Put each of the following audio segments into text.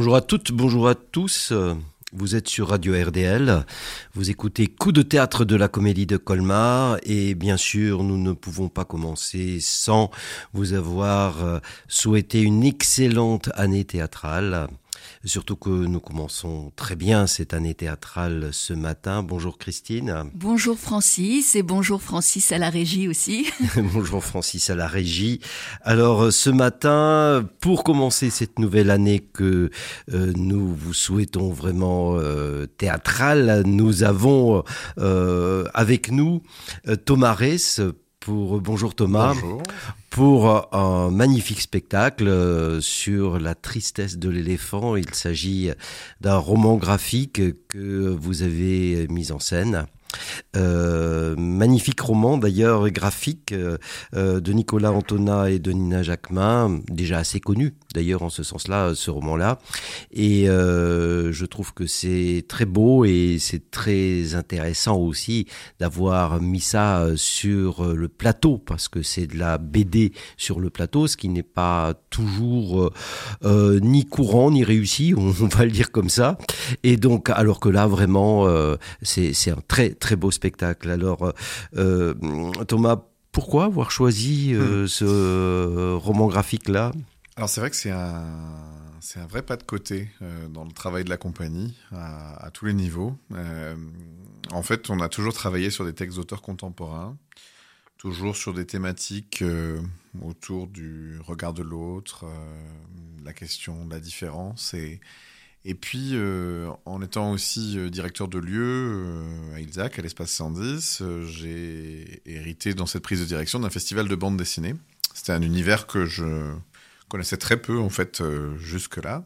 Bonjour à toutes, bonjour à tous. Vous êtes sur Radio RDL, vous écoutez Coup de théâtre de la comédie de Colmar et bien sûr nous ne pouvons pas commencer sans vous avoir euh, souhaité une excellente année théâtrale. Surtout que nous commençons très bien cette année théâtrale ce matin. Bonjour Christine. Bonjour Francis et bonjour Francis à la régie aussi. bonjour Francis à la régie. Alors ce matin, pour commencer cette nouvelle année que euh, nous vous souhaitons vraiment euh, théâtrale, nous avons euh, avec nous Thomas Ress pour Bonjour Thomas. Pour un magnifique spectacle euh, sur la tristesse de l'éléphant. Il s'agit d'un roman graphique que vous avez mis en scène. Euh, magnifique roman d'ailleurs graphique euh, euh, de Nicolas Antona et de Nina Jacquemin, déjà assez connu d'ailleurs en ce sens-là, ce roman-là. Et je trouve que c'est très beau et c'est très intéressant aussi d'avoir mis ça sur le plateau parce que c'est de la BD sur le plateau, ce qui n'est pas toujours ni courant ni réussi, on, va le dire comme ça. Et donc, alors que là vraiment, c'est un très très beau spectacle. Alors, euh, euh, Thomas, pourquoi avoir choisi euh, hmm. ce roman graphique-là? Alors, c'est vrai que c'est un, c'est un vrai pas de côté dans le travail de la compagnie, à, tous les niveaux. en fait, on a toujours travaillé sur des textes d'auteurs contemporains, toujours sur des thématiques autour du regard de l'autre, la question de la différence et et puis, euh, en étant aussi euh, directeur de lieu euh, à Ilzac, à l'espace 110, j'ai hérité dans cette prise de direction d'un festival de bande dessinée. C'était un univers que je connaissais très peu, en fait, jusque-là.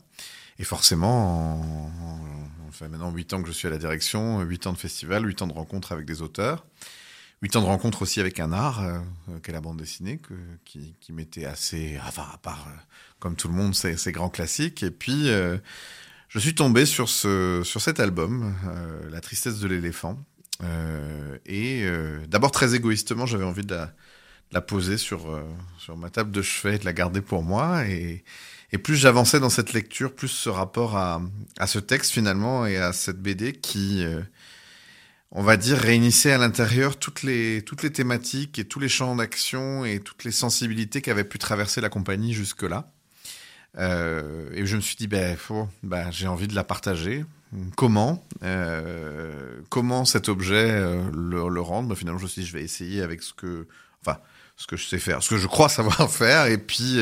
Et forcément, en, fait maintenant 8 ans que je suis à la direction, 8 ans de festival, 8 ans de rencontres avec des auteurs, 8 ans de rencontres aussi avec un art, qu'est la bande dessinée, qui, qui m'était assez, enfin, à part, comme tout le monde, c'est grands classiques. Et puis, je suis tombé sur, ce, sur cet album, euh, La tristesse de l'éléphant. Euh, et euh, d'abord, très égoïstement, j'avais envie de la, poser sur, sur ma table de chevet et de la garder pour moi. Et, et plus j'avançais dans cette lecture, plus ce rapport à, à, ce texte finalement et à cette BD qui, on va dire, réunissait à l'intérieur toutes les, toutes les thématiques et tous les champs d'action et toutes les sensibilités qu'avait pu traverser la compagnie jusque-là. Euh, et je me suis dit, ben, faut, ben, j'ai envie de la partager. Comment euh, Comment cet objet euh, le, rendre? Ben, Finalement, je me suis dit, je vais essayer avec ce que, enfin, ce que je sais faire, ce que je crois savoir faire. Et puis,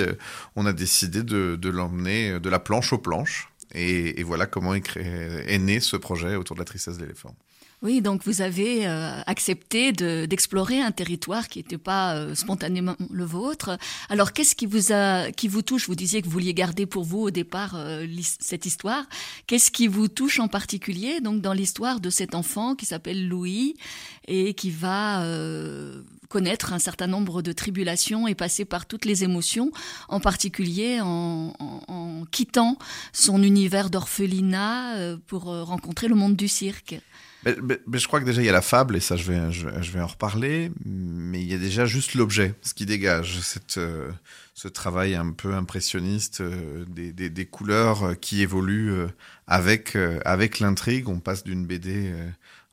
on a décidé de, l'emmener de la planche aux planches. Et, voilà comment est, est né ce projet autour de la tristesse de l'éléphant. Oui, donc vous avez euh, accepté d'explorer un territoire qui n'était pas euh, spontanément le vôtre. Alors, qu'est-ce qui vous a, qui vous touche? Vous disiez que vous vouliez garder pour vous au départ euh, cette histoire. Qu'est-ce qui vous touche en particulier Donc, dans l'histoire de cet enfant qui s'appelle Louis et qui va connaître un certain nombre de tribulations et passer par toutes les émotions, en particulier en, en quittant son univers d'orphelinat pour rencontrer le monde du cirque? Mais, je crois que déjà il y a la fable, et ça je vais, je, vais en reparler, mais il y a déjà juste l'objet, ce qui dégage cette, euh, ce travail un peu impressionniste euh, des, des, couleurs euh, qui évoluent avec, avec l'intrigue. On passe d'une BD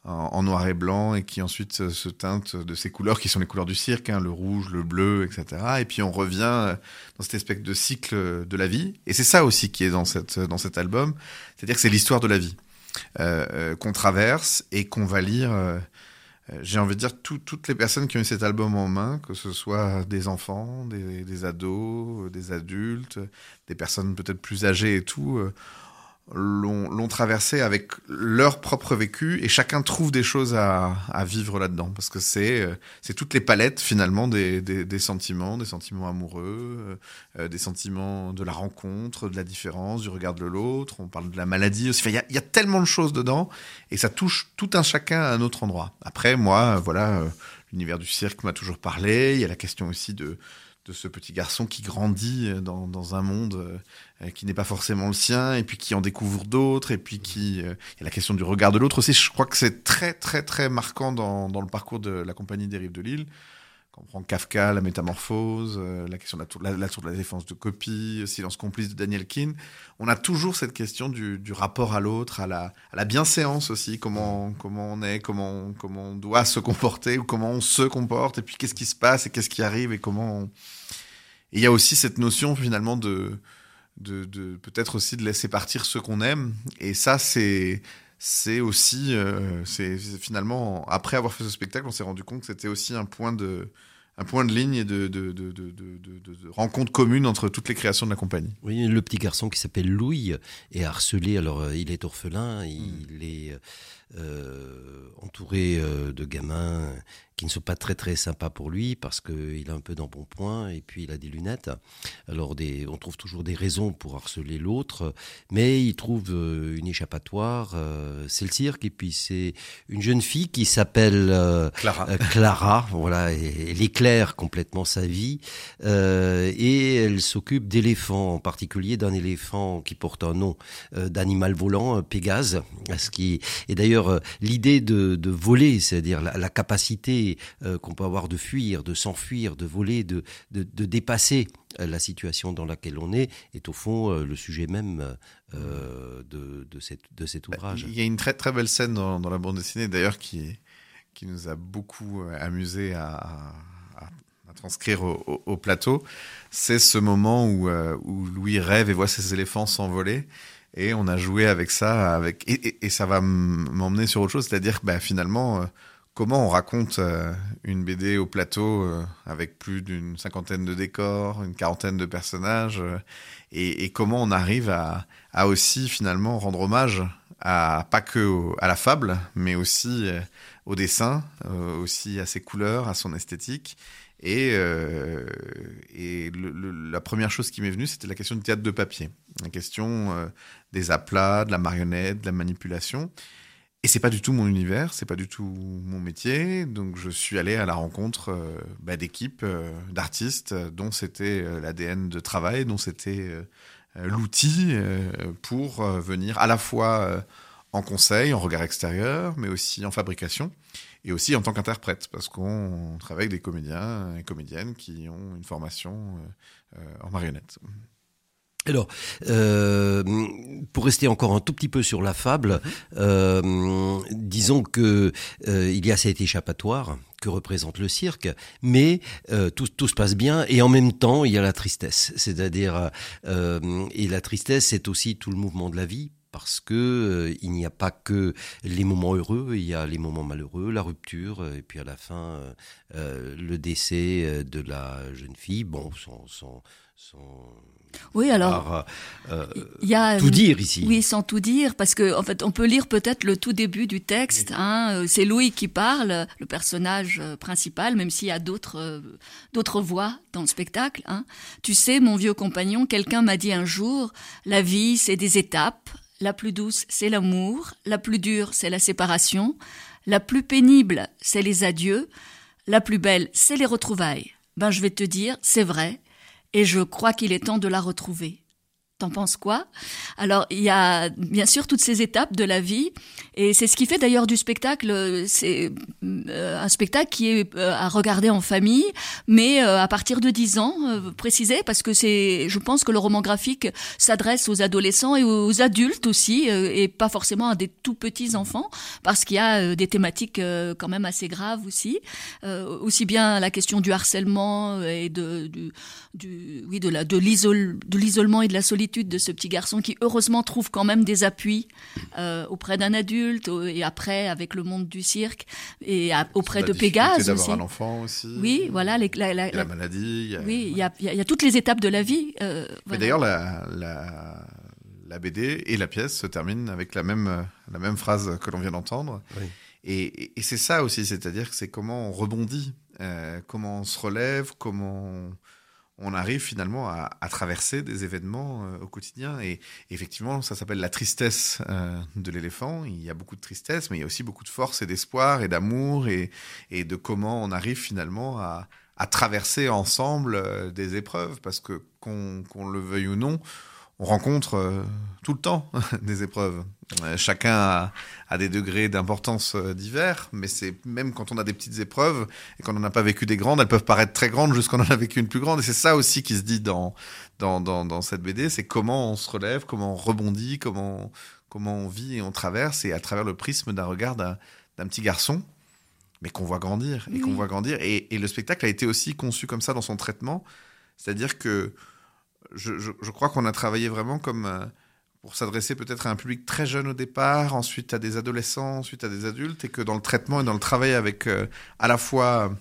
en, noir et blanc et qui ensuite se teinte de ces couleurs qui sont les couleurs du cirque, hein, le rouge, le bleu, etc. Et puis on revient dans cette espèce de cycle de la vie. Et c'est ça aussi qui est dans, cette, dans cet album, c'est-à-dire que c'est l'histoire de la vie. Euh, euh, qu'on traverse et qu'on va lire. Euh, j'ai envie de dire toutes les personnes qui ont eu cet album en main, que ce soit des enfants, des, des ados, des adultes, des personnes peut-être plus âgées et tout, l'ont traversé avec leur propre vécu et chacun trouve des choses à, vivre là-dedans parce que c'est euh, c'est toutes les palettes finalement des, des, sentiments, des sentiments amoureux, euh, des sentiments de la rencontre, de la différence, du regard de l'autre. On parle de la maladie aussi. Il y, a, y, a, tellement de choses dedans et ça touche tout un chacun à un autre endroit. Après, moi, voilà, euh, l'univers du cirque m'a toujours parlé. Il y a la question aussi de de ce petit garçon qui grandit dans, dans un monde euh, qui n'est pas forcément le sien, et puis qui en découvre d'autres, et puis qui... Euh, il y a la question du regard de l'autre aussi. Je crois que c'est très, très, très marquant dans, dans, le parcours de la compagnie des Rives de Lille. On prend Kafka, la métamorphose, euh, la question de la tour, la, tour, de la défense de copie, Silence complice de Daniel Keane, on a toujours cette question du, rapport à l'autre, à la, à la bienséance aussi, comment, on est, comment, on doit se comporter, ou comment on se comporte, et puis qu'est-ce qui se passe, et qu'est-ce qui arrive, et comment il y a aussi cette notion finalement de, de peut-être aussi de laisser partir ceux qu'on aime, et ça c'est c'est aussi, euh, c'est finalement, après avoir fait ce spectacle, on s'est rendu compte que c'était aussi un point de, un point de ligne et de, de, de, de, rencontre commune entre toutes les créations de la compagnie. Oui, le petit garçon qui s'appelle Louis est harcelé. Alors, euh, il est orphelin, il hmm. est euh, entouré euh, de gamins qui ne sont pas très très sympas pour lui parce qu'il a un peu d'embonpoint et puis il a des lunettes. Alors des, on trouve toujours des raisons pour harceler l'autre, mais il trouve euh, une échappatoire. C'est le cirque et puis c'est une jeune fille qui s'appelle Clara. Clara. Voilà, elle éclaire complètement sa vie et elle s'occupe d'éléphants, en particulier d'un éléphant qui porte un nom d'animal volant, Pégase. Ce qui et d'ailleurs l'idée de, de voler, c'est-à-dire la, la capacité euh, qu'on peut avoir de fuir, de s'enfuir, de voler, de, de, dépasser euh, la situation dans laquelle on est, est au fond euh, le sujet même de, de, cette, de cet bah, ouvrage. Il y a une très très belle scène dans, la bande dessinée, d'ailleurs, qui, qui nous a beaucoup amusé à, à, transcrire au, plateau. C'est ce moment où, où Louis rêve et voit ses éléphants s'envoler. Et on a joué avec ça, avec et, ça va m'emmener sur autre chose, c'est-à-dire bah, finalement, comment on raconte euh, une BD au plateau euh, avec plus d'une cinquantaine de décors, une quarantaine de personnages, euh, et, comment on arrive à, aussi finalement rendre hommage à pas que à la fable, mais aussi au dessin, aussi à ses couleurs, à son esthétique. Et, et la première chose qui m'est venue, c'était la question du théâtre de papier, la question des aplats, de la marionnette, de la manipulation. Et c'est pas du tout mon univers, c'est pas du tout mon métier, donc je suis allé à la rencontre euh, bah, d'équipes, euh, d'artistes euh, dont c'était l'ADN de travail, dont c'était l'outil pour venir à la fois en conseil, en regard extérieur, mais aussi en fabrication et aussi en tant qu'interprète, parce qu'on travaille avec des comédiens et comédiennes qui ont une formation en marionnette. Alors, euh, pour rester encore un tout petit peu sur la fable, euh, disons que euh, il y a cet échappatoire que représente le cirque, mais tout, se passe bien et en même temps il y a la tristesse. C'est-à-dire et la tristesse c'est aussi tout le mouvement de la vie parce que il n'y a pas que les moments heureux, il y a les moments malheureux, la rupture et puis à la fin le décès de la jeune fille. Bon, son, son, son oui, alors euh, il y a tout dire ici. Oui, sans tout dire, parce que en fait, on peut lire peut-être le tout début du texte. Hein, euh, c'est Louis qui parle, le personnage euh, principal, même s'il y a d'autres d'autres voix dans le spectacle. Hein. Tu sais, mon vieux compagnon, quelqu'un m'a dit un jour, la vie, c'est des étapes. La plus douce, c'est l'amour. La plus dure, c'est la séparation. La plus pénible, c'est les adieux. La plus belle, c'est les retrouvailles. Ben, je vais te dire, c'est vrai et je crois qu'il est temps de la retrouver. T'en penses quoi? Alors, il y a bien sûr toutes ces étapes de la vie, et c'est ce qui fait d'ailleurs du spectacle. C'est euh, un spectacle qui est euh, à regarder en famille, mais euh, à partir de 10 ans, précisé, parce que c'est, je pense que le roman graphique s'adresse aux adolescents et aux adultes aussi, et pas forcément à des tout petits enfants, parce qu'il y a des thématiques quand même assez graves aussi, aussi bien la question du harcèlement et de, oui, de de l'isolement et de la solitude de ce petit garçon qui heureusement trouve quand même des appuis euh, auprès d'un adulte et après avec le monde du cirque et auprès de Pégase aussi. un enfant aussi. Oui, voilà. la, maladie. oui, il y a, y a, toutes les étapes de la vie. Euh, d'ailleurs, la, la, la, BD et la pièce se terminent avec la même, la même phrase que l'on vient d'entendre. Et, et c'est ça aussi, c'est-à-dire que c'est comment on rebondit, euh, comment on se relève, comment on arrive finalement à, traverser des événements euh, au quotidien. Et effectivement, ça s'appelle la tristesse euh, de l'éléphant. Il y a beaucoup de tristesse, mais il y a aussi beaucoup de force et d'espoir et d'amour et, de comment on arrive finalement à, traverser ensemble euh, des épreuves. Parce que qu'on le veuille ou non, on rencontre tout le temps des épreuves. chacun a, des degrés d'importance divers, mais c'est même quand on a des petites épreuves et qu'on n'en a pas vécu des grandes, elles peuvent paraître très grandes jusqu'on en a vécu une plus grande. Et c'est ça aussi qui se dit dans, dans, dans, dans cette BD, c'est comment on se relève, comment on rebondit, comment, comment on vit et on traverse, et à travers le prisme d'un regard d'un petit garçon mais qu'on voit grandir et qu'on voit grandir. Et, le spectacle a été aussi conçu comme ça dans son traitement, c'est-à-dire que je, je, crois qu'on a travaillé vraiment comme euh, pour s'adresser peut-être à un public très jeune au départ, ensuite à des adolescents, ensuite à des adultes, et que dans le traitement et dans le travail avec euh, à la fois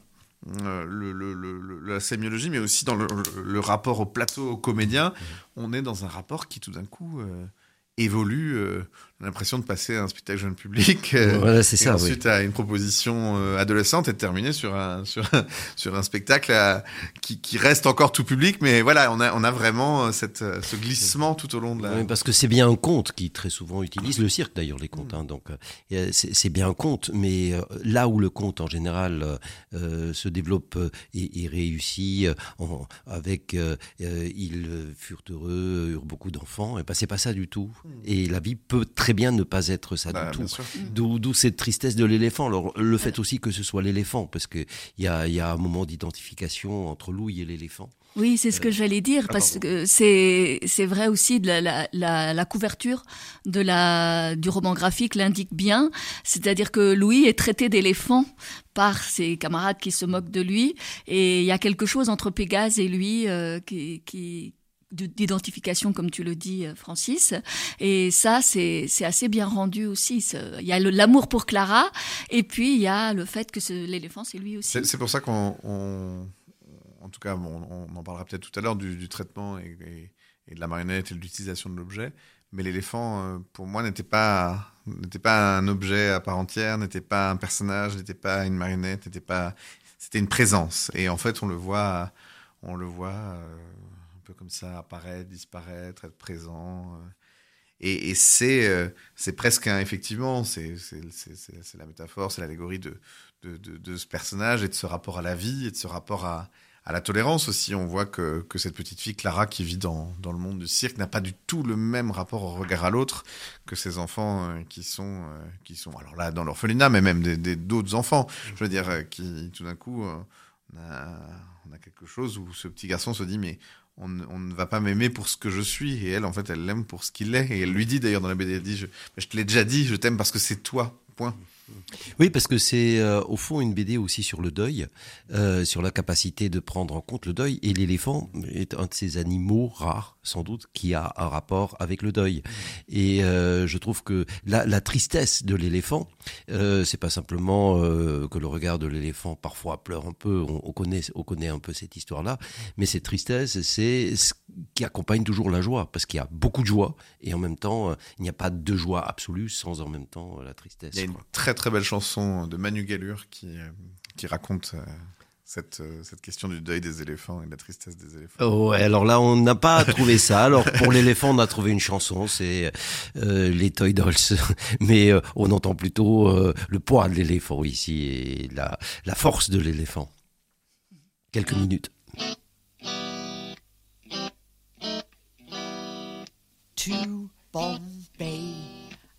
euh, le, le, la sémiologie, mais aussi dans le, rapport au plateau, au comédien, mmh. on est dans un rapport qui tout d'un coup évolue. Euh, l'impression de passer à un spectacle jeune public. Euh, voilà, c'est ça. Ensuite, à une proposition euh, adolescente et de terminer sur un sur un, sur un spectacle qui, qui reste encore tout public, mais voilà, on a on a vraiment cette ce glissement tout au long de la. Oui, parce que c'est bien un conte qui très souvent utilise le cirque d'ailleurs les contes. Hein, donc c'est bien un conte, mais là où le conte en général se développe et, et réussit en, avec ils furent heureux, eurent beaucoup d'enfants, et ben c'est pas ça du tout. Et la vie peut très bien ne pas être ça du bah, tout. D'où cette tristesse de l'éléphant. Alors, le fait aussi que ce soit l'éléphant, parce qu'il y a, y a un moment d'identification entre Louis et l'éléphant. Oui, c'est ce que euh, j'allais dire, ah, parce que c'est c'est vrai aussi de la, la, la, couverture de la du roman graphique l'indique bien, c'est-à-dire que Louis est traité d'éléphant par ses camarades qui se moquent de lui, et il y a quelque chose entre Pégase et lui euh, qui, qui d'identification, comme tu le dis, euh, Francis. Et ça, c'est assez bien rendu aussi. Il y a l'amour pour Clara, et puis il y a le fait que l'éléphant, c'est lui aussi. C'est pour ça qu'on, en tout cas, on, en parlera peut-être tout à l'heure du, traitement et, de la marionnette et de l'utilisation de l'objet. Mais l'éléphant, euh, pour moi, n'était pas n'était pas un objet à part entière, n'était pas un personnage, n'était pas une marionnette, n'était pas. C'était une présence. Et en fait, on le voit, on le voit. Euh, comme ça, apparaître, disparaître, être présent. Euh. Et, c'est euh, c'est presque un, effectivement, c'est la métaphore, c'est l'allégorie de, de, ce personnage et de ce rapport à la vie et de ce rapport à, à la tolérance aussi. On voit que, que, cette petite fille, Clara, qui vit dans, dans le monde du cirque, n'a pas du tout le même rapport au regard à l'autre que ses enfants euh, qui, sont, qui sont, alors là, dans l'orphelinat, mais même d'autres enfants. Je veux dire, qui tout d'un coup, on a quelque chose où ce petit garçon se dit, mais on, ne va pas m'aimer pour ce que je suis. Et elle, en fait, elle l'aime pour ce qu'il est. Et elle lui dit d'ailleurs dans la BD, elle dit, je, je te l'ai déjà dit, je t'aime parce que c'est toi. Oui, parce que c'est euh, au fond une BD aussi sur le deuil, euh, sur la capacité de prendre en compte le deuil. Et l'éléphant est un de ces animaux rares, sans doute, qui a un rapport avec le deuil. Et euh, je trouve que la, tristesse de l'éléphant, c'est pas simplement que le regard de l'éléphant parfois pleure un peu. On, on, connaît, on connaît un peu cette histoire-là, mais cette tristesse, c'est ce qui accompagne toujours la joie, parce qu'il y a beaucoup de joie et en même temps, il n'y a pas de joie absolue sans en même temps la tristesse. Il y a une très très belle chanson de Manu Gallure qui, euh, qui raconte euh, cette, euh, cette, question du deuil des éléphants et de la tristesse des éléphants. Oh ouais, alors là, on n'a pas trouvé ça. Alors pour l'éléphant, on a trouvé une chanson, c'est les Toy Dolls, mais on entend plutôt le poids de l'éléphant ici et la, la force de l'éléphant. Quelques minutes. To Bombay,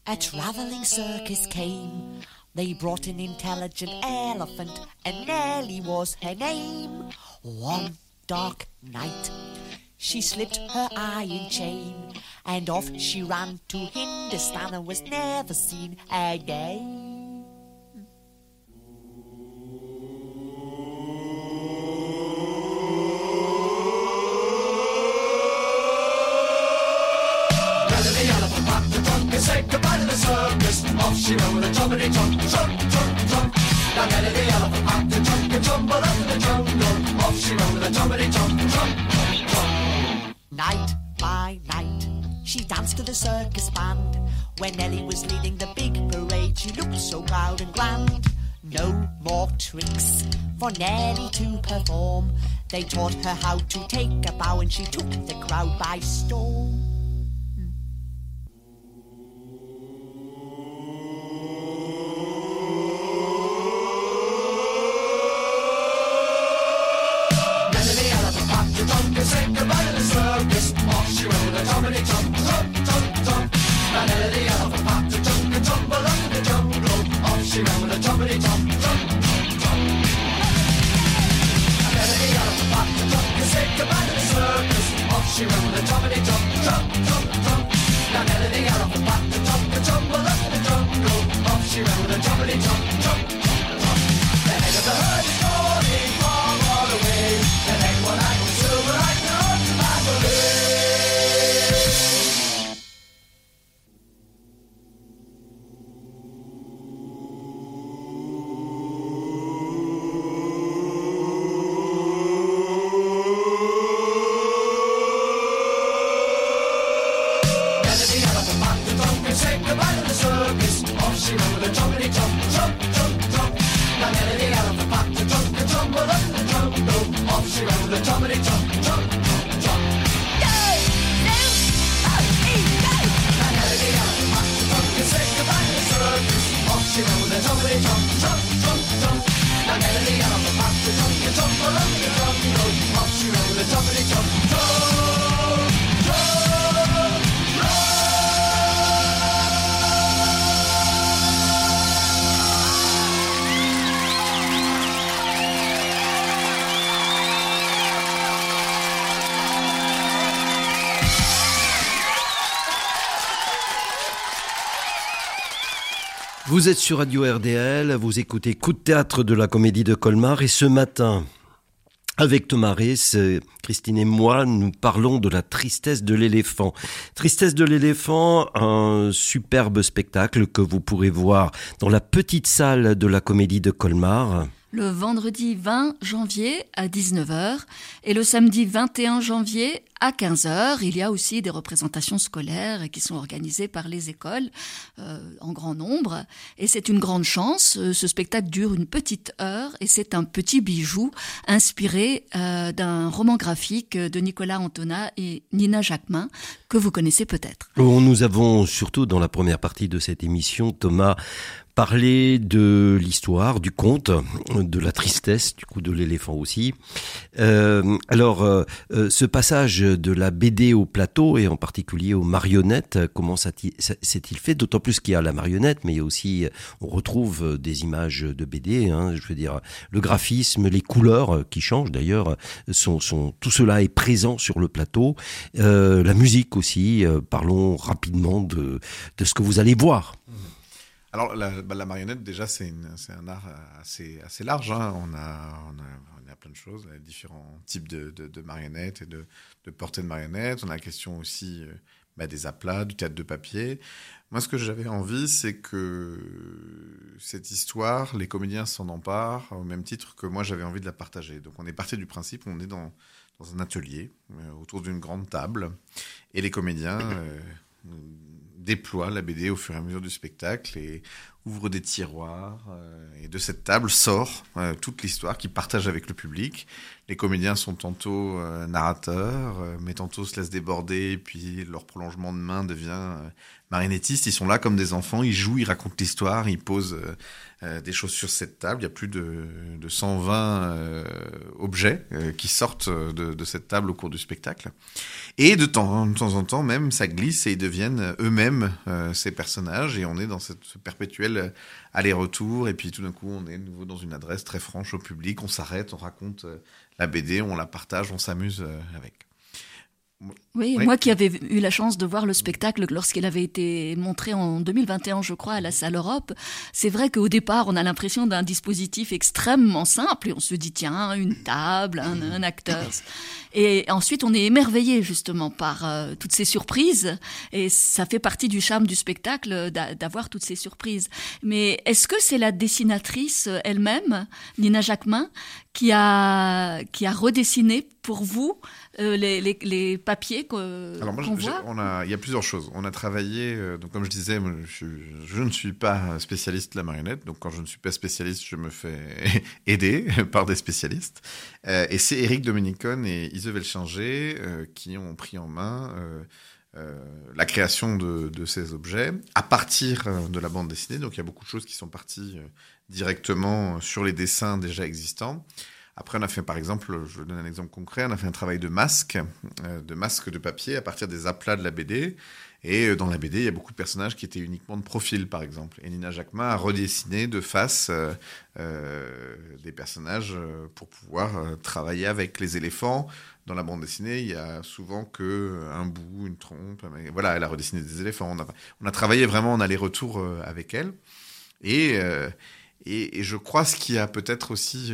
a traveling circus came. They brought an intelligent elephant, and Nellie was her name. One dark night, she slipped her iron chain, and off she ran to Hindustan and was never seen again. Say goodbye to the circus. Off she with a jumpity jump, jump, jump, jump. Now Nellie the elephant had to jump and tumble up in the jungle. Off she with a jumpity jump, jump, jump, jump. Night by night, she danced to the circus band. When Nellie was leading the big parade, she looked so proud and grand. No more tricks for Nellie to perform. They taught her how to take a bow, and she took the crowd by storm. Vous êtes sur Radio RDL, vous écoutez Coup de théâtre de la comédie de Colmar et ce matin, avec Thomas euh, Christine et moi, nous parlons de la tristesse de l'éléphant. Tristesse de l'éléphant, un superbe spectacle que vous pourrez voir dans la petite salle de la comédie de Colmar. Le vendredi 20 janvier à 19h et le samedi 21 janvier à 15h. Il y a aussi des représentations scolaires qui sont organisées par les écoles euh, en grand nombre. Et c'est une grande chance. Ce spectacle dure une petite heure et c'est un petit bijou inspiré euh, d'un roman graphique de Nicolas Antona et Nina Jacquemin que vous connaissez peut-être. Nous avons surtout dans la première partie de cette émission, Thomas, parlé de l'histoire, du conte, de la tristesse, du coup de l'éléphant aussi. Euh, alors, euh, euh, ce passage de la BD au plateau et en particulier aux marionnettes, comment s'est-il fait? D'autant plus qu'il y a la marionnette, mais il y a aussi, on retrouve des images de BD. Hein, je veux dire, le graphisme, les couleurs qui changent d'ailleurs, tout cela est présent sur le plateau. La musique aussi. parlons rapidement de de ce que vous allez voir. Alors, la, bah, la marionnette, déjà, c'est un art assez, assez large. hein. On, a, on, a, on a plein de choses, a différents types de, de, marionnettes et de, de portées de marionnettes. On a la question aussi euh, bah, des aplats, du théâtre de papier. Moi, ce que j'avais envie, c'est que cette histoire, les comédiens s'en emparent au même titre que moi, j'avais envie de la partager. Donc, on est parti du principe, on est dans, dans un atelier, euh, autour d'une grande table, et les comédiens euh, déploient la BD au fur et à mesure du spectacle et ouvrent des tiroirs. euh, et de cette table sort euh, toute l'histoire qu'ils partagent avec le public. Les comédiens sont tantôt euh, narrateurs, mais tantôt se laissent déborder, et puis leur prolongement de main devient marionnettiste. Ils sont là comme des enfants, ils jouent, ils racontent l'histoire, ils posent des choses sur cette table. Il y a plus de, de 120 euh, objets qui sortent de, cette table au cours du spectacle. Et de temps, de temps en temps, même, ça glisse et ils deviennent eux-mêmes ces personnages. Et on est dans cette, ce euh, aller-retour. Et puis tout d'un coup, on est de nouveau dans une adresse très franche au public. On s'arrête, on raconte euh, la BD, on la partage, on s'amuse euh, avec. Oui, Oui. moi qui avais eu la chance de voir le spectacle lorsqu'il avait été montré en 2021, je crois, à la salle Europe, c'est vrai qu'au départ, on a l'impression d'un dispositif extrêmement simple et on se dit, tiens, une table, un, un acteur. Et ensuite, on est émerveillé justement par euh, toutes ces surprises et ça fait partie du charme du spectacle d'a- d'avoir toutes ces surprises. Mais est-ce que c'est la dessinatrice elle-même, Nina Jacquemin, qui a, qui a redessiné pour vous euh, les, les, les papiers que- Alors moi, qu'on voit on a, il y a plusieurs choses. On a travaillé, euh, donc comme je disais, je, je ne suis pas spécialiste de la marionnette, donc quand je ne suis pas spécialiste, je me fais aider par des spécialistes. Euh, et c'est Eric Dominicon et Isabelle Chinger euh, qui ont pris en main euh, la création de, de ces objets à partir de la bande dessinée. Donc il y a beaucoup de choses qui sont parties euh, directement sur les dessins déjà existants. Après, on a fait, par exemple, je donne un exemple concret, on a fait un travail de masque, euh, de masque de papier à partir des aplats de la BD. Et euh, dans la BD, il y a beaucoup de personnages qui étaient uniquement de profil, par exemple. Et Nina Jacquemin a redessiné de face euh, des personnages pour pouvoir travailler avec les éléphants. Dans la bande dessinée, il y a souvent que un bout, une trompe. Voilà, elle a redessiné des éléphants. On a, travaillé vraiment en aller-retour avec elle. Et, je crois ce qui a peut-être aussi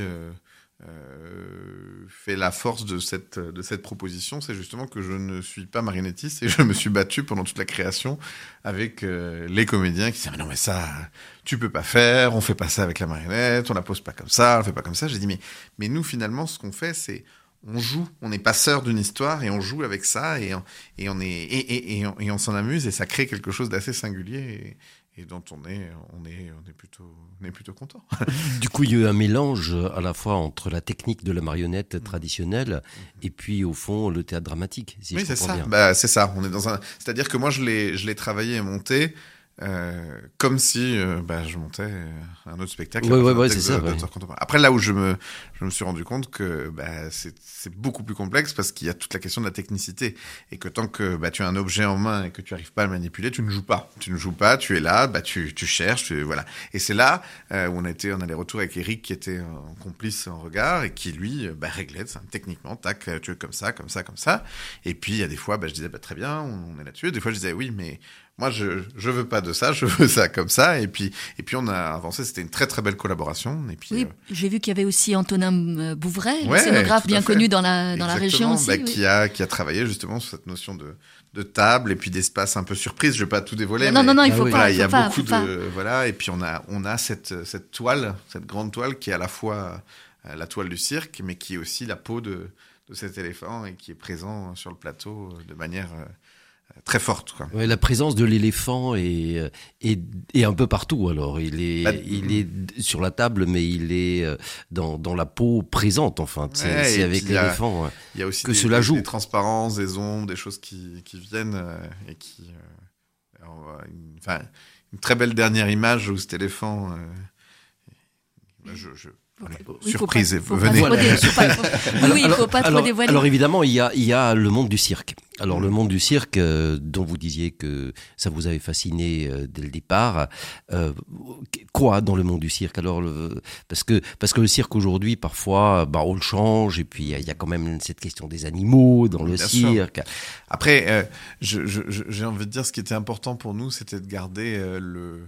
euh, fait la force de cette, de cette proposition, c'est justement que je ne suis pas marionnettiste et je me suis battu pendant toute la création avec euh, les comédiens qui disaient mais non mais ça tu peux pas faire, on fait pas ça avec la marionnette, on la pose pas comme ça, on fait pas comme ça. J'ai dit mais mais nous finalement ce qu'on fait c'est on joue, on est passeur d'une histoire et on joue avec ça et on, et on est et, et, et on, s'en amuse et ça crée quelque chose d'assez singulier et, dont on est on est on est plutôt on est plutôt content. Du coup, il y a eu un mélange à la fois entre la technique de la marionnette traditionnelle et puis, au fond, le théâtre dramatique, si oui, c'est ça. Bah, c'est ça. On est dans un. C'est-à-dire que moi, je l'ai, je l'ai travaillé et monté euh, comme si euh, bah, je montais euh, un autre spectacle. Ouais, ouais, ouais, ça. Après, là où je me, je me suis rendu compte que bah, c'est, c'est beaucoup plus complexe parce qu'il y a toute la question de la technicité et que tant que bah, tu as un objet en main et que tu arrives pas à le manipuler, tu ne joues pas. Tu ne joues pas. Tu es là. Bah, tu, tu cherches. Tu, voilà. Et c'est là euh, où on a été, on a les retours avec Eric qui était en complice en regard et qui lui bah, réglait ça, techniquement. Tac, tu veux comme ça, comme ça, comme ça. Et puis il y a des fois, bah, je disais bah, très bien, on, on est là-dessus. Des fois, je disais oui, mais moi, je je veux pas de ça, je veux ça comme ça. Et puis et puis on a avancé. C'était une très très belle collaboration. Et puis Oui, euh, j'ai vu qu'il y avait aussi Antonin euh, Bouvray, Ouais, scénographe bien connu dans la, dans la région aussi. bah, oui. qui a qui a travaillé justement sur cette notion de de table et puis d'espace un peu surprise. Je vais pas tout dévoiler. Non, mais non, non, il faut oui. pas. voilà, il y a pas, beaucoup pas. de voilà. Et puis on a on a cette cette toile, cette grande toile qui est à la fois euh, la toile du cirque, mais qui est aussi la peau de de cet éléphant et qui est présent sur le plateau de manière très forte. Quoi. Ouais, la présence de l'éléphant est, euh, est, est un peu partout. Alors, il est, Bah, il est sur la table, mais il est euh, dans, dans la peau présente. Enfin, c'est Ouais, c'est et avec puis il y a- l'éléphant. Il y a aussi Que des, cela joue. des transparences, des ombres, des choses qui, qui viennent euh, et qui. euh, alors, on voit une, enfin, une très belle dernière image où cet éléphant. euh, bah, je, je- allez, Oui, faut surprise, pas- faut venez. trop dé- faut pas- faut- Oui, oui, il faut pas trop alors, dévoiler. alors, évidemment, il y a, il y a le monde du cirque. Alors le monde du cirque, euh, dont vous disiez que ça vous avait fasciné euh, dès le départ, euh, quoi dans le monde du cirque? Alors le- parce que parce que le cirque aujourd'hui, parfois, bah, on le change et puis il y, a- quand même cette question des animaux dans le Bien sûr. cirque. Après, j'ai envie de dire ce qui était important pour nous, c'était de garder le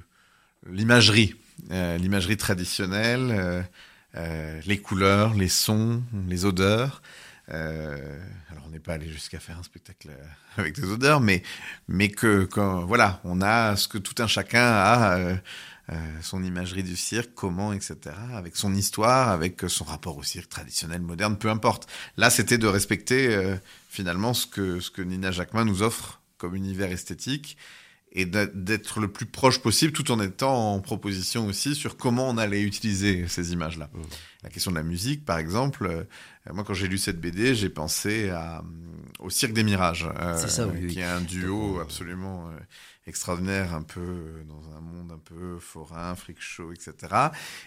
l'imagerie, l'imagerie traditionnelle, les couleurs, les sons, les odeurs. Euh, alors on n'est pas allé jusqu'à faire un spectacle euh, avec des odeurs, mais mais que quand voilà, on a ce que tout un chacun a. euh, euh, son imagerie du cirque, comment, etc., avec son histoire, avec son rapport au cirque traditionnel, moderne, peu importe. Là, c'était de respecter finalement ce que, ce que Nina Jacquemin nous offre comme univers esthétique et d'être le plus proche possible tout en étant en proposition aussi sur comment on allait utiliser ces images-là. Mmh. La question de la musique, par exemple, moi quand j'ai lu cette BD, j'ai pensé à, hum, au Cirque des Mirages, euh, ça, oui, oui. qui est un duo euh, absolument euh, extraordinaire, un peu euh, dans un monde un peu forain, freak show, etc.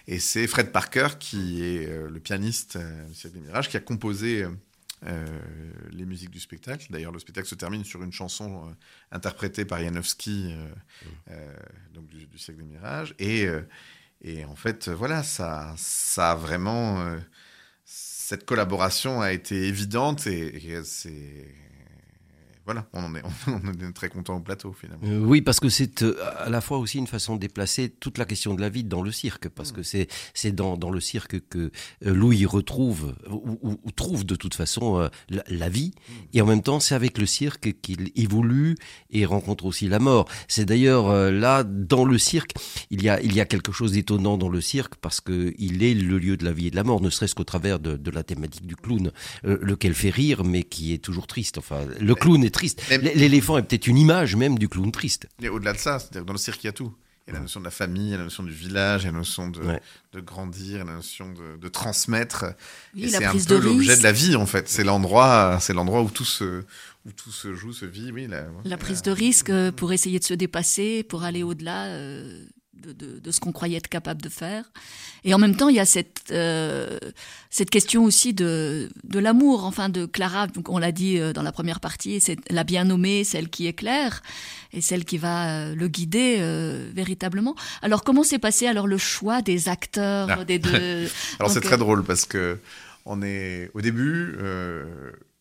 Et c'est Fred Parker qui est euh, le pianiste euh, du Cirque des Mirages, qui a composé euh, euh, les musiques du spectacle. D'ailleurs, le spectacle se termine sur une chanson euh, interprétée par Janowski, euh, euh, donc du, du Cirque des Mirages. Et, euh, et en fait, euh, voilà, ça, ça a vraiment. Cette collaboration a été évidente et c'est. Voilà, on en est, on en est très content au plateau finalement. Euh, oui, parce que c'est euh, à la fois aussi une façon de déplacer toute la question de la vie dans le cirque, parce que c'est c'est dans, dans le cirque que euh, Louis retrouve ou, ou- ou trouve de toute façon la, la vie, et en même temps c'est avec le cirque qu'il évolue et rencontre aussi la mort. C'est d'ailleurs là dans le cirque il y a il y a quelque chose d'étonnant dans le cirque parce que il est le lieu de la vie et de la mort, ne serait-ce qu'au travers de, de la thématique du clown, lequel fait rire mais qui est toujours triste. Enfin, le clown est triste. L'éléphant est peut-être une image même du clown triste. Et au-delà de ça, c'est-à-dire que dans le cirque, il y a tout. Il y a la notion de la famille, il y a la notion du village, il y a la notion de, Ouais. de grandir, la notion de, de transmettre. Oui, et la c'est un peu l'objet de la vie, en fait. C'est l'endroit, c'est l'endroit où tout se, où tout se joue, se vit. Oui, la, La prise de risque euh, pour essayer de se dépasser, pour aller au-delà euh, de, de, de ce qu'on croyait être capable de faire. Et en même temps, il y a cette, euh, cette question aussi de, de l'amour, enfin de Clara, donc on l'a dit euh, dans la première partie, c'est la bien nommée, celle qui éclaire, et celle qui va euh, le guider euh, véritablement. Alors comment s'est passé alors le choix des acteurs Ah. des deux Alors c'est très euh, drôle parce que on est au début,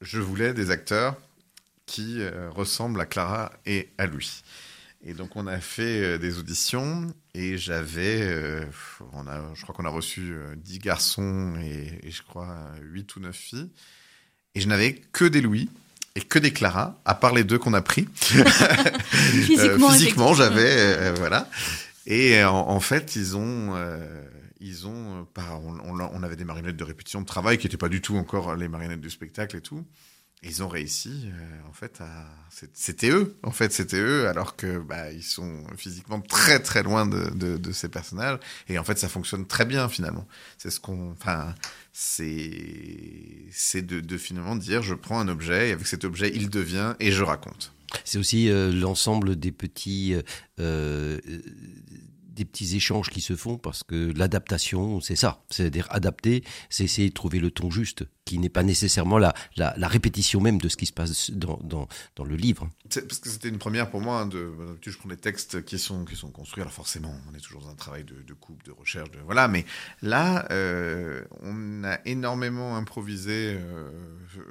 je voulais des acteurs qui ressemblent à Clara et à lui. Et donc on a fait euh, des auditions et j'avais, euh, on a, je crois qu'on a reçu euh, 10 garçons et, et je crois 8 ou 9 filles. Et je n'avais que des Louis et que des Clara, à part les deux qu'on a pris. Physiquement, Euh, j'avais, euh, voilà. Et euh, en, en fait, ils ont, euh, ils ont, euh, on, on avait des marionnettes de répétition de travail qui n'étaient pas du tout encore les marionnettes du spectacle et tout. Ils ont réussi, euh, en fait, à, c'était eux, en fait, c'était eux, alors que bah, ils sont physiquement très très loin de, ces personnages. Et en fait, ça fonctionne très bien finalement. C'est ce qu'on, enfin, c'est, c'est de, finalement dire, je prends un objet et avec cet objet, il devient et je raconte. C'est aussi euh, l'ensemble des petits, euh, des petits échanges qui se font parce que l'adaptation, c'est ça. C'est-à-dire adapter, c'est essayer de trouver le ton juste, qui n'est pas nécessairement la, la, répétition même de ce qui se passe dans, le livre. Parce que c'était une première pour moi. hein, De, je prends des textes qui sont, construits. Alors forcément, on est toujours dans un travail de, coupe, de recherche, de voilà. Mais là, euh, on a énormément improvisé euh,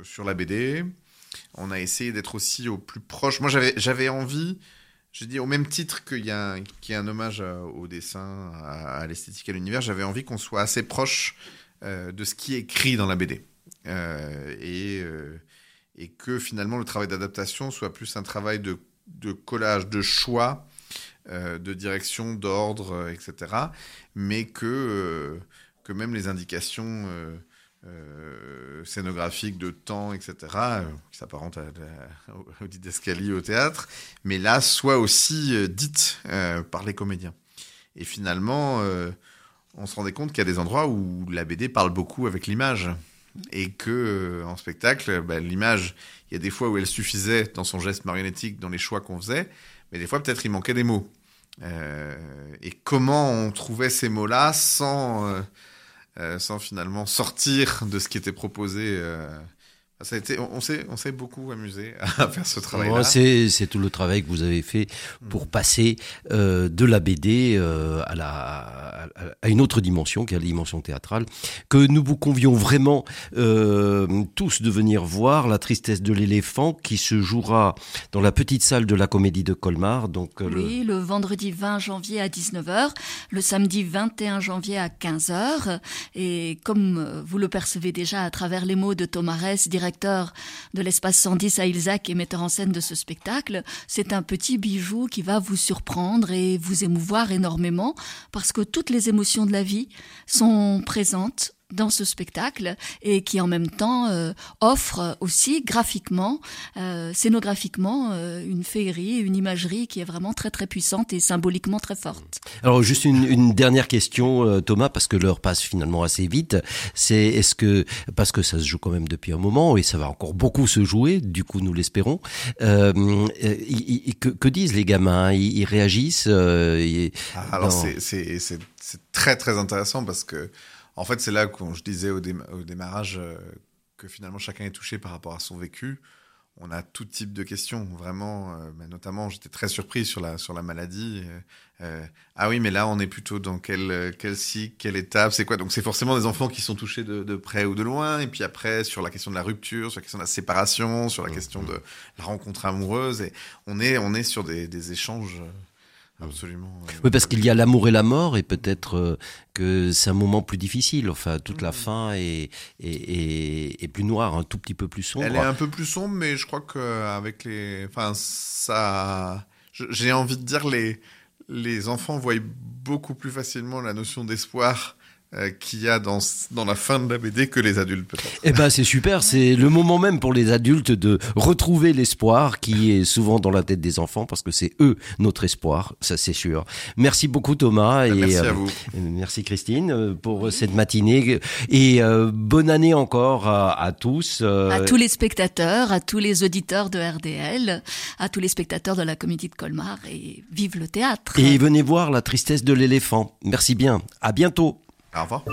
sur la BD. On a essayé d'être aussi au plus proche. Moi, j'avais envie. Je dis au même titre qu'il y a, un- y a un hommage à- au dessin, à, à l'esthétique, à l'univers. J'avais envie qu'on soit assez proche euh, de ce qui est écrit dans la BD. Euh, et euh, et que finalement le travail d'adaptation soit plus un travail de, de collage, de choix, euh, de direction, d'ordre, euh, etc. Mais que, euh, que même les indications euh, scénographiques de temps, etc., euh, qui s'apparentent à la- au, didascalie au théâtre, mais là soient aussi euh, dites euh, par les comédiens. Et finalement, euh, on se rendait compte qu'il y a des endroits où la BD parle beaucoup avec l'image et que en spectacle, bah, l'image, il y a des fois où elle suffisait dans son geste marionnettique, dans les choix qu'on faisait, mais des fois peut-être il manquait des mots. Et comment on trouvait ces mots-là sans, sans finalement sortir de ce qui était proposé. Ça a été, on, on s'est, on s'est beaucoup amusé à faire ce travail-là. C'est tout le travail que vous avez fait pour passer euh, de la BD euh, à, la, à, à une autre dimension, qui est la dimension théâtrale, que nous vous convions vraiment euh, tous de venir voir La tristesse de l'éléphant, qui se jouera dans la petite salle de la Comédie de Colmar. Donc, euh, le- Oui, le vendredi 20 janvier à 19h, le samedi 21 janvier à 15h. Et comme vous le percevez déjà à travers les mots de Thomas Ress, directeur de l'espace 110 à Ilzac et metteur en scène de ce spectacle, c'est un petit bijou qui va vous surprendre et vous émouvoir énormément parce que toutes les émotions de la vie sont présentes dans ce spectacle et qui en même temps euh, offre aussi graphiquement, euh, scénographiquement, euh, une féerie, une imagerie qui est vraiment très très puissante et symboliquement très forte. Alors juste une, une dernière question, Thomas, parce que l'heure passe finalement assez vite. C'est est-ce que parce que ça se joue quand même depuis un moment et ça va encore beaucoup se jouer, du coup nous l'espérons. Que, que disent les gamins? Ils, ils réagissent ils- Alors dans- c'est très très intéressant parce que en fait c'est là que je disais au, déma- au démarrage euh, que finalement chacun est touché par rapport à son vécu. On a tout type de questions, vraiment. euh, bah, notamment, j'étais très surpris sur la sur la maladie. euh, ah oui, mais là, on est plutôt dans quel quel cycle, quelle étape, c'est quoi? Donc c'est forcément des enfants qui sont touchés de, de près ou de loin. Et puis après, sur la question de la rupture, sur la question de la séparation, sur la question de la rencontre amoureuse. Et on est on est sur des, des échanges absolument. euh, Oui, parce qu'il y a l'amour et la mort, et peut-être euh, que c'est un moment plus difficile. Enfin, toute la fin est, est, est, est plus noire, un tout petit peu plus sombre. Elle est un peu plus sombre, mais je crois qu'avec les. Enfin, ça. J'ai envie de dire, les, les enfants voient beaucoup plus facilement la notion d'espoir euh, qu'il y a dans, dans la fin de la BD que les adultes peut-être. Eh ben c'est super, c'est le moment même pour les adultes de retrouver l'espoir qui est souvent dans la tête des enfants parce que c'est eux notre espoir, ça c'est sûr. Merci beaucoup Thomas et Merci à euh, vous. merci Christine euh, pour cette matinée et euh, bonne année encore à, à tous. euh, À tous les spectateurs, à tous les auditeurs de RDL, à tous les spectateurs de la comédie de Colmar et vive le théâtre. et venez voir la tristesse de l'éléphant. Merci bien. À bientôt. Calvo.